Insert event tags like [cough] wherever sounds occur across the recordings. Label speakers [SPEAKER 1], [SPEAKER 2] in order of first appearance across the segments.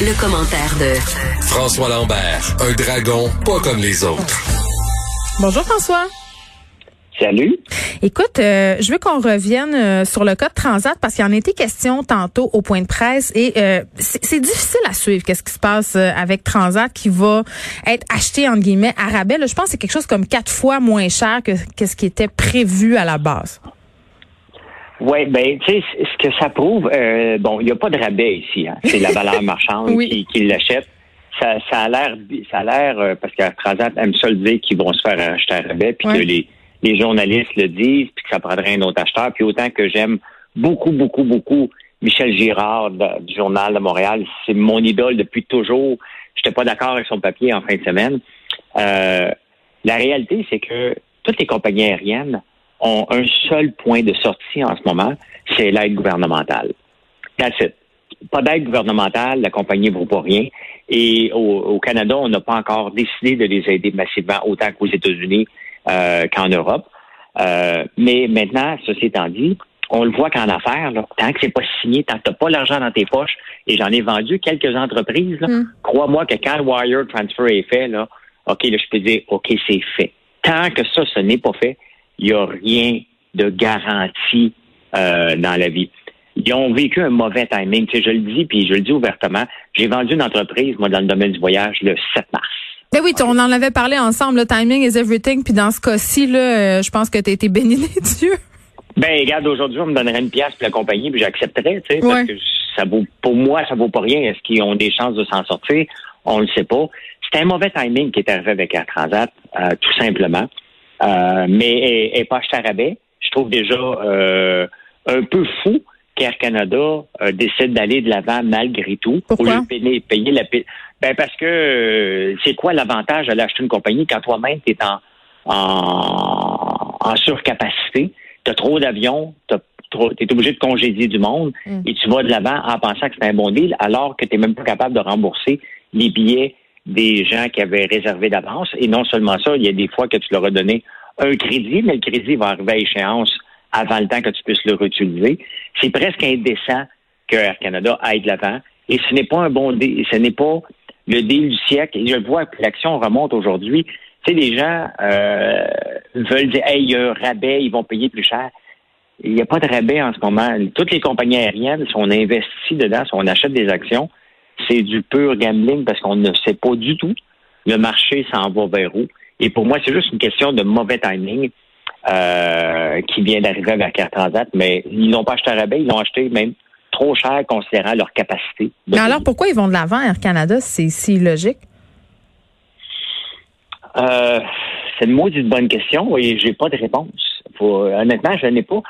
[SPEAKER 1] Le, commentaire de
[SPEAKER 2] François Lambert, un dragon pas comme les autres.
[SPEAKER 3] Bonjour François.
[SPEAKER 4] Salut.
[SPEAKER 3] Écoute, euh, je veux qu'on revienne euh, sur le code Transat parce qu'il y en a été question tantôt au point de presse et euh, c'est difficile à suivre qu'est-ce qui se passe avec Transat qui va être acheté entre guillemets à rabais. je pense que c'est quelque chose comme quatre fois moins cher que ce qui était prévu à la base.
[SPEAKER 4] Oui, ben, tu sais, ce que ça prouve, euh, bon, il n'y a pas de rabais ici. Hein. C'est la valeur [laughs] marchande qui, qui l'achète. Ça, ça a l'air, ça a l'air, euh, parce que Transat aime ça le dire qu'ils vont se faire acheter à rabais, puis que les, les journalistes le disent, puis que ça prendrait un autre acheteur. Puis autant que j'aime beaucoup, beaucoup, beaucoup Michel Girard du Journal de Montréal, c'est mon idole depuis toujours. J'étais pas d'accord avec son papier en fin de semaine. Euh, la réalité, c'est que toutes les compagnies aériennes ont un seul point de sortie en ce moment, c'est l'aide gouvernementale. That's it. Pas d'aide gouvernementale, la compagnie ne vaut pas rien. Et au, Canada, on n'a pas encore décidé de les aider massivement, autant qu'aux États-Unis euh, qu'en Europe. Euh, mais maintenant, ceci étant dit, on le voit qu'en affaires, tant que c'est pas signé, tant que tu pas l'argent dans tes poches, et j'en ai vendu quelques entreprises, mm. crois-moi que quand le wire transfer est fait, là, OK, là, je peux dire, OK, c'est fait. Tant que ça, ce n'est pas fait, il n'y a rien de garanti euh, dans la vie. Ils ont vécu un mauvais timing. Tu sais, je le dis, puis je le dis ouvertement. J'ai vendu une entreprise, moi, dans le domaine du voyage, le 7 mars.
[SPEAKER 3] Mais oui, on en avait parlé ensemble, le timing is everything. Puis dans ce cas-ci, là, euh, je pense que tu as été béni des dieux.
[SPEAKER 4] Ben, regarde, aujourd'hui, on me donnerait une pièce pour la compagnie, puis j'accepterais, tu sais, parce que ça vaut, pour moi, ça vaut pas rien. Est-ce qu'ils ont des chances de s'en sortir? On le sait pas. C'était un mauvais timing qui est arrivé avec Air Transat, euh, tout simplement. Euh, mais elle pas achetée à rabais. Je trouve déjà euh, un peu fou qu'Air Canada euh, décide d'aller de l'avant malgré tout.
[SPEAKER 3] Pourquoi?
[SPEAKER 4] Au payer, payer la ben parce que c'est quoi l'avantage d'aller acheter une compagnie quand toi-même tu es en, en, surcapacité, tu as trop d'avions, tu es obligé de congédier du monde mm. et tu vas de l'avant en pensant que c'est un bon deal alors que tu n'es même pas capable de rembourser les billets des gens qui avaient réservé d'avance. Et non seulement ça, il y a des fois que tu leur as donné un crédit, mais le crédit va arriver à échéance avant le temps que tu puisses le réutiliser. C'est presque indécent que Air Canada aille de l'avant. Et ce n'est pas un bon deal, ce n'est pas le deal du siècle. Et je vois que l'action remonte aujourd'hui. Tu sais, les gens euh, veulent dire, hey, il y a un rabais, ils vont payer plus cher. Il n'y a pas de rabais en ce moment. Toutes les compagnies aériennes, si on investit dedans, si on achète des actions, c'est du pur gambling parce qu'on ne sait pas du tout le marché s'en va vers où. Et pour moi, c'est juste une question de mauvais timing euh, qui vient d'arriver avec Air Transat, mais ils n'ont pas acheté à rabais, ils l'ont acheté même trop cher considérant leur capacité.
[SPEAKER 3] Mais alors, pourquoi ils vont de l'avant, Air Canada? C'est si logique?
[SPEAKER 4] Euh, c'est une maudite bonne question et j'ai pas de réponse. honnêtement, je n'ai pas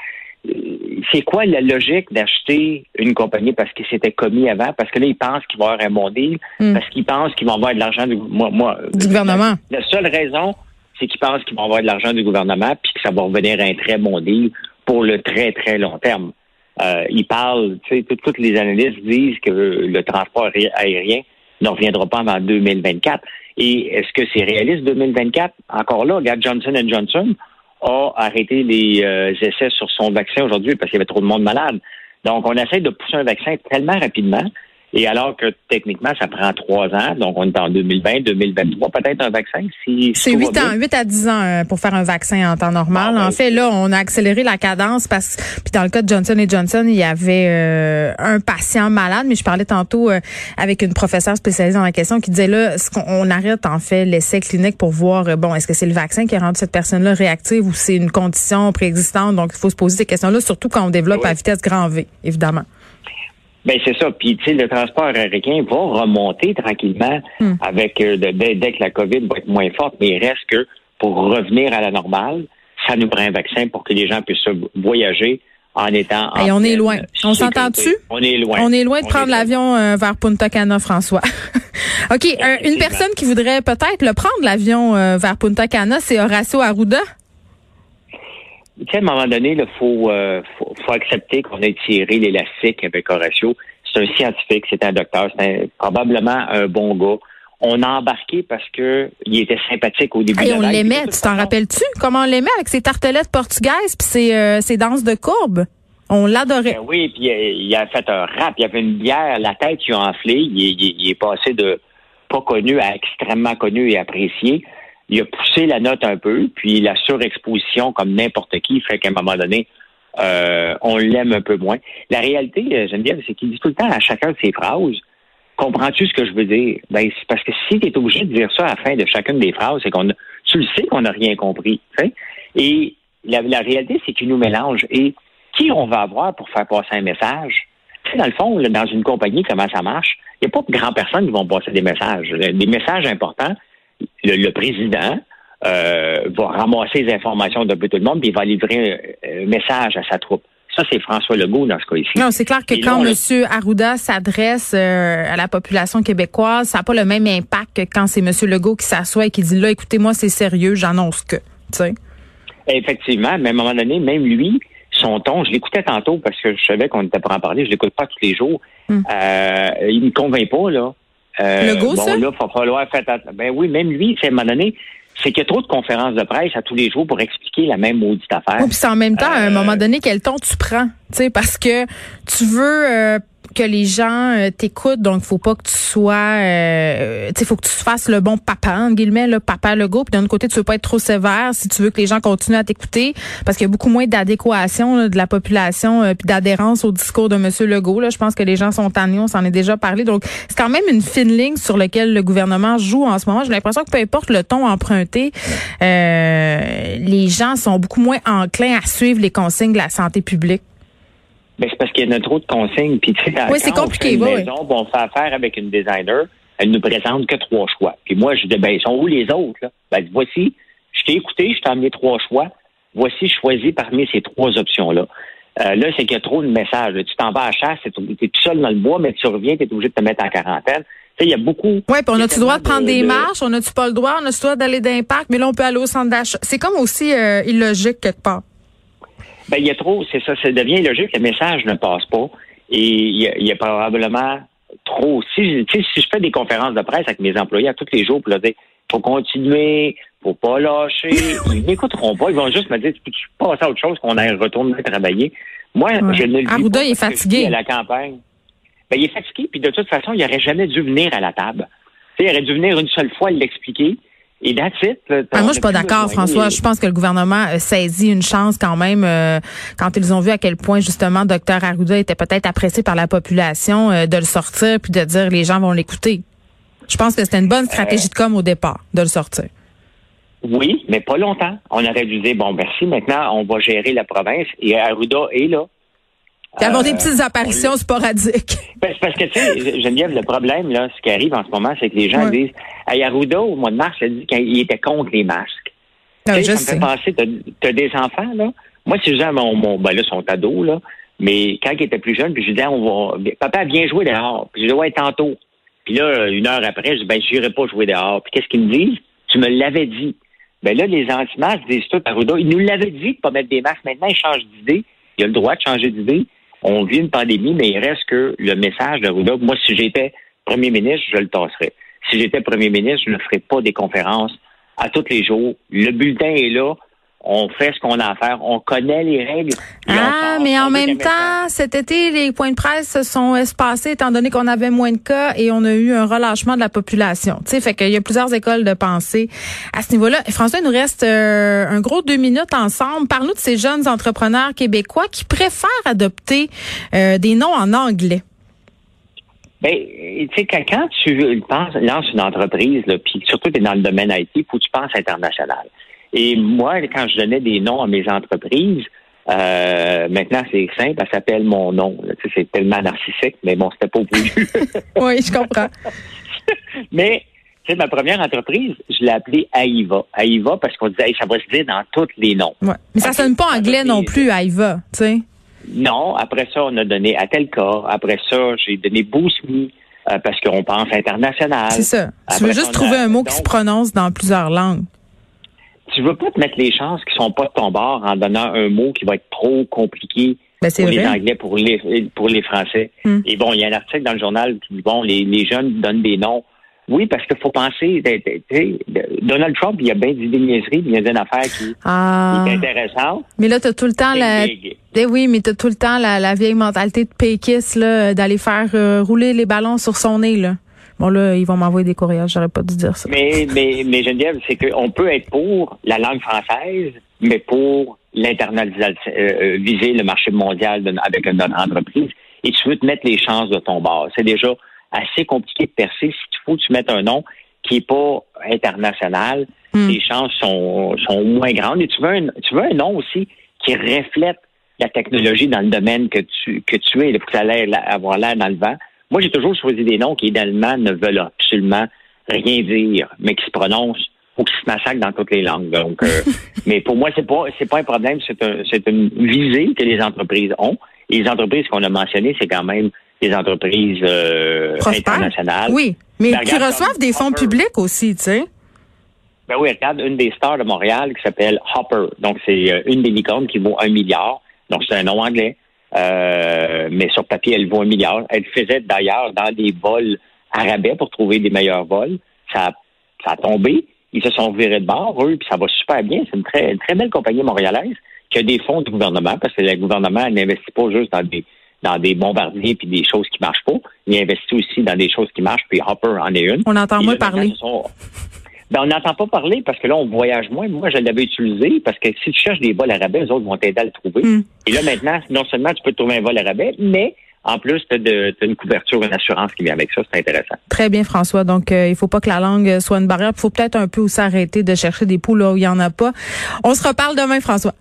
[SPEAKER 4] c'est quoi la logique d'acheter une compagnie parce qu'il s'était commis avant, parce que là, ils pensent qu'il va y avoir un bon deal, hmm. parce qu'ils pensent qu'ils vont avoir de l'argent du, moi,
[SPEAKER 3] du gouvernement.
[SPEAKER 4] La, seule raison, c'est qu'ils pensent qu'ils vont avoir de l'argent du gouvernement, puis que ça va revenir à un très bon deal pour le très, très long terme. Euh, ils parlent, tu sais, toutes les analystes disent que le transport aérien ne reviendra pas avant 2024. Et est-ce que c'est réaliste 2024? Encore là, regarde Johnson Johnson a arrêté les euh, essais sur son vaccin aujourd'hui parce qu'il y avait trop de monde malade. Donc, on essaie de pousser un vaccin tellement rapidement et alors que techniquement, ça prend trois ans, donc on est en 2020, 2023, peut-être un vaccin. Si,
[SPEAKER 3] c'est huit ans, huit à dix ans euh, pour faire un vaccin en temps normal. en fait, là, on a accéléré la cadence parce puis dans le cas de Johnson Johnson, il y avait euh, un patient malade, mais je parlais tantôt euh, avec une professeure spécialisée dans la question qui disait là, ce qu'on arrête en fait l'essai clinique pour voir bon, est-ce que c'est le vaccin qui a rendu cette personne-là réactive ou c'est une condition préexistante. Donc, il faut se poser ces questions-là, surtout quand on développe à vitesse grand V, évidemment.
[SPEAKER 4] Ben c'est ça. Puis tu sais, le transport aérien va remonter tranquillement hmm. avec euh, dès, que la COVID va être moins forte, mais il reste que pour revenir à la normale, ça nous prend un vaccin pour que les gens puissent voyager en étant.
[SPEAKER 3] Et on est loin. On s'entend-tu?
[SPEAKER 4] On est loin.
[SPEAKER 3] On est loin de prendre l'avion euh, vers Punta Cana, François. [laughs] OK. une personne qui voudrait peut-être le prendre, l'avion euh, vers Punta Cana, c'est Horacio Arruda.
[SPEAKER 4] Tu sais, à un moment donné, il euh, faut, faut, accepter qu'on ait tiré l'élastique avec Horatio. C'est un scientifique, c'est un docteur, c'est probablement un bon gars. On a embarqué parce que il était sympathique au début.
[SPEAKER 3] Et on l'aimait, tu t'en rappelles-tu? Comment on l'aimait avec ses tartelettes portugaises puis ses, euh, ses danses de courbe? On l'adorait.
[SPEAKER 4] Ben oui, puis il a fait un rap, il avait une bière, la tête qui a enflé, il, est passé de pas connu à extrêmement connu et apprécié. Il a poussé la note un peu, puis la surexposition, comme n'importe qui, fait qu'à un moment donné, euh, on l'aime un peu moins. La réalité, euh, j'aime bien, c'est qu'il dit tout le temps à chacun de ses phrases, comprends-tu ce que je veux dire? Ben, c'est parce que si tu es obligé de dire ça à la fin de chacune des phrases, c'est qu'on tu le sais qu'on n'a rien compris. Et la, réalité, c'est qu'il nous mélange. Et qui on va avoir pour faire passer un message? Tu dans le fond, dans une compagnie, comment ça marche? Il n'y a pas de grandes personnes qui vont passer des messages. Des messages importants, le président, euh, va ramasser les informations de tout le monde, puis il va livrer un, message à sa troupe. Ça, c'est François Legault dans ce cas-ci.
[SPEAKER 3] Non, c'est clair que quand M. Arruda s'adresse euh, à la population québécoise, ça n'a pas le même impact que quand c'est M. Legault qui s'assoit et qui dit là, écoutez, moi, c'est sérieux, j'annonce que.
[SPEAKER 4] Effectivement, mais à un moment donné, même lui, son ton, je l'écoutais tantôt parce que je savais qu'on était pour en parler, je l'écoute pas tous les jours. Hmm. Euh, il me convainc pas, là.
[SPEAKER 3] Euh, Legault, bon,
[SPEAKER 4] là, il va falloir faire Ben oui, même lui, à un moment donné, c'est qu'il y a trop de conférences de presse à tous les jours pour expliquer la même maudite affaire.
[SPEAKER 3] Oui, puis c'est en même temps, à un moment euh, donné, quel ton tu prends? Tu sais, parce que tu veux euh, que les gens euh, t'écoutent, donc faut pas que tu sois, euh, tu faut que tu fasses le bon papa, en guillemets, le papa Legault. Puis d'un autre côté, tu veux pas être trop sévère si tu veux que les gens continuent à t'écouter, parce qu'il y a beaucoup moins d'adéquation de la population euh, puis d'adhérence au discours de Monsieur Legault. Là, je pense que les gens sont tannés, on s'en est déjà parlé. Donc c'est quand même une fine ligne sur laquelle le gouvernement joue en ce moment. J'ai l'impression que peu importe le ton emprunté, les gens sont beaucoup moins enclins à suivre les consignes de la santé publique.
[SPEAKER 4] Ben, c'est parce qu'il y en a trop de consignes. Puis, tu sais,
[SPEAKER 3] oui, c'est compliqué.
[SPEAKER 4] On, fait on fait affaire avec une designer. Elle nous présente que trois choix. Puis moi, je dis, ben, ils sont où les autres? Là? Ben, voici, je t'ai écouté, je t'ai amené trois choix. Voici, choisi parmi ces trois options-là. Euh, là, c'est qu'il y a trop de messages. Tu t'en vas à la chasse, tu es tout seul dans le bois, mais tu reviens, tu es obligé de te mettre en quarantaine. Tu sais, il y a beaucoup.
[SPEAKER 3] Oui, puis on a-tu le droit de prendre des marches? On n'a-tu pas le droit? On a-tu le droit d'aller d'impact? Mais là, on peut aller au centre d'achat. C'est comme aussi euh, illogique quelque part.
[SPEAKER 4] Ben, il y a trop, c'est ça, ça devient logique, le message ne passe pas. Et il y a, probablement trop. Si, si je fais des conférences de presse avec mes employés à tous les jours pour leur dire faut continuer, faut pas lâcher, [laughs] ils n'écouteront pas, ils vont juste me dire tu peux passer à autre chose qu'on aille retourner travailler? Moi, je ne le dis
[SPEAKER 3] pas. est fatigué.
[SPEAKER 4] À la campagne. Ben, il est fatigué, puis de toute façon, il n'aurait jamais dû venir à la table. il aurait dû venir une seule fois l'expliquer. Et that's
[SPEAKER 3] ah, moi, je suis pas d'accord, François. Je pense que le gouvernement saisit une chance quand même euh, quand ils ont vu à quel point justement Dr Arruda était peut-être apprécié par la population euh, de le sortir puis de dire les gens vont l'écouter. Je pense que c'était une bonne stratégie de com au départ de le sortir.
[SPEAKER 4] Oui, mais pas longtemps. On aurait dû dire bon merci, maintenant on va gérer la province et Arruda est là.
[SPEAKER 3] Il avoir des petites apparitions sporadiques.
[SPEAKER 4] Ben, c'est parce que, tu sais, Geneviève, le problème, là, ce qui arrive en ce moment, c'est que les gens disent, à Arruda, au mois de mars, il a dit qu'il était contre les masques.
[SPEAKER 3] Non,
[SPEAKER 4] tu
[SPEAKER 3] sais,
[SPEAKER 4] ça me fait penser, t'as, as des enfants, là. Moi, si je disais mon, mon, ben là, sont ados, là. Mais quand il était plus jeune, puis je disais, on va, papa a bien joué dehors. Puis je disais, ouais, tantôt. Puis là, une heure après, je dis, ben, j'irai pas jouer dehors. Puis qu'est-ce qu'ils me disent? Tu me l'avais dit. Ben là, les anti-masques disent tout Arruda. Ils nous l'avaient dit de pas mettre des masques. Maintenant, ils changent d'idée. Il a le droit de changer d'idée on vit une pandémie, mais il reste que le message de Ruda, moi, si j'étais premier ministre, je le tasserais. Si j'étais premier ministre, je ne ferais pas des conférences à tous les jours. Le bulletin est là on fait ce qu'on a à faire, on connaît les règles.
[SPEAKER 3] Ah, mais en même temps, cet été, les points de presse se sont espacés étant donné qu'on avait moins de cas et on a eu un relâchement de la population. Tu sais, fait qu'il y a plusieurs écoles de pensée à ce niveau-là. François, il nous reste euh, un gros deux minutes ensemble. Parle-nous de ces jeunes entrepreneurs québécois qui préfèrent adopter euh, des noms en anglais.
[SPEAKER 4] Ben, tu sais, quand tu penses, lances une entreprise, puis surtout tu es dans le domaine IT, faut que tu penses international. Et moi, quand je donnais des noms à mes entreprises, euh, maintenant, c'est simple, elle s'appelle mon nom. C'est tellement narcissique, mais bon, c'était pas voulu. [laughs]
[SPEAKER 3] oui, je comprends. [laughs]
[SPEAKER 4] mais, tu sais, ma première entreprise, je l'ai appelée Aïva. Aïva parce qu'on disait, ça va se dire dans tous les noms.
[SPEAKER 3] Ouais. Mais ça sonne pas anglais non plus, Aïva, tu sais.
[SPEAKER 4] Non, après ça, on a donné Atelka. Après ça, j'ai donné Boost euh, parce qu'on pense international.
[SPEAKER 3] C'est ça. tu veux juste trouver un mot qui se prononce dans plusieurs langues
[SPEAKER 4] tu veux pas te mettre les chances qui sont pas de ton bord en donnant un mot qui va être trop compliqué
[SPEAKER 3] ben,
[SPEAKER 4] pour les Anglais, pour les pour les Français. Hmm. Et bon, il y a un article dans le journal qui dit bon, les, les jeunes donnent des noms Oui, parce qu'il faut penser, Donald Trump, il y a bien des niaiseries, il y a une affaire qui, ah. est intéressante.
[SPEAKER 3] Mais là, tu as tout le temps la... Eh oui, mais tu tout le temps la, vieille mentalité de péquiste, là, d'aller faire euh, rouler les ballons sur son nez, là. Bon, là, ils vont m'envoyer des courriels, j'aurais pas dû dire ça.
[SPEAKER 4] Mais, mais, mais Geneviève, c'est qu'on peut être pour la langue française, mais pour l'internalisation, euh, euh, viser le marché mondial avec une entreprise, et tu veux te mettre les chances de ton bord. C'est déjà assez compliqué de percer. Si tu faut que tu mettes un nom qui est pas international, hmm. les chances sont, sont moins grandes. Et tu veux un, tu veux un nom aussi qui reflète la technologie dans le domaine que tu, que tu es. Il faut que ça ait avoir l'air dans le vent. Moi, j'ai toujours choisi des noms qui, idéalement, ne veulent absolument rien dire, mais qui se prononcent ou qui se massacrent dans toutes les langues. Donc, euh, [laughs] mais pour moi, c'est pas c'est pas un problème. C'est un, c'est une visée que les entreprises ont. Et les entreprises qu'on a mentionnées, c'est quand même des entreprises euh, internationales.
[SPEAKER 3] Oui, mais qui reçoivent des fonds publics aussi, tu sais.
[SPEAKER 4] Ben oui, regarde, une des stars de Montréal qui s'appelle Hopper. Donc, c'est euh, une des licornes qui vaut un milliard. Donc, c'est un nom anglais. Euh, mais sur papier, elle vaut un milliard. Elle faisait d'ailleurs dans des vols arabais pour trouver des meilleurs vols. Ça, ça a tombé. Ils se sont virés de bord, eux, puis ça va super bien. C'est une très, une très belle compagnie montréalaise qui a des fonds du gouvernement, parce que le gouvernement n'investit pas juste dans des dans des bombardiers puis des choses qui marchent pas. Il investit aussi dans des choses qui marchent, puis Hopper en est une.
[SPEAKER 3] On entend moins parler.
[SPEAKER 4] Ben, on n'entend pas parler parce que là, on voyage moins. Moi, je l'avais utilisé parce que si tu cherches des vols à rabais, les autres vont t'aider à le trouver. Hmm. Et là, maintenant, non seulement tu peux trouver un vol à rabais, mais en plus, tu as, une couverture, une assurance qui vient avec ça. C'est intéressant.
[SPEAKER 3] Très bien, François. Donc, euh, il faut pas que la langue soit une barrière. Il faut peut-être un peu aussi arrêter de chercher des poules là où il n'y en a pas. On se reparle demain, François.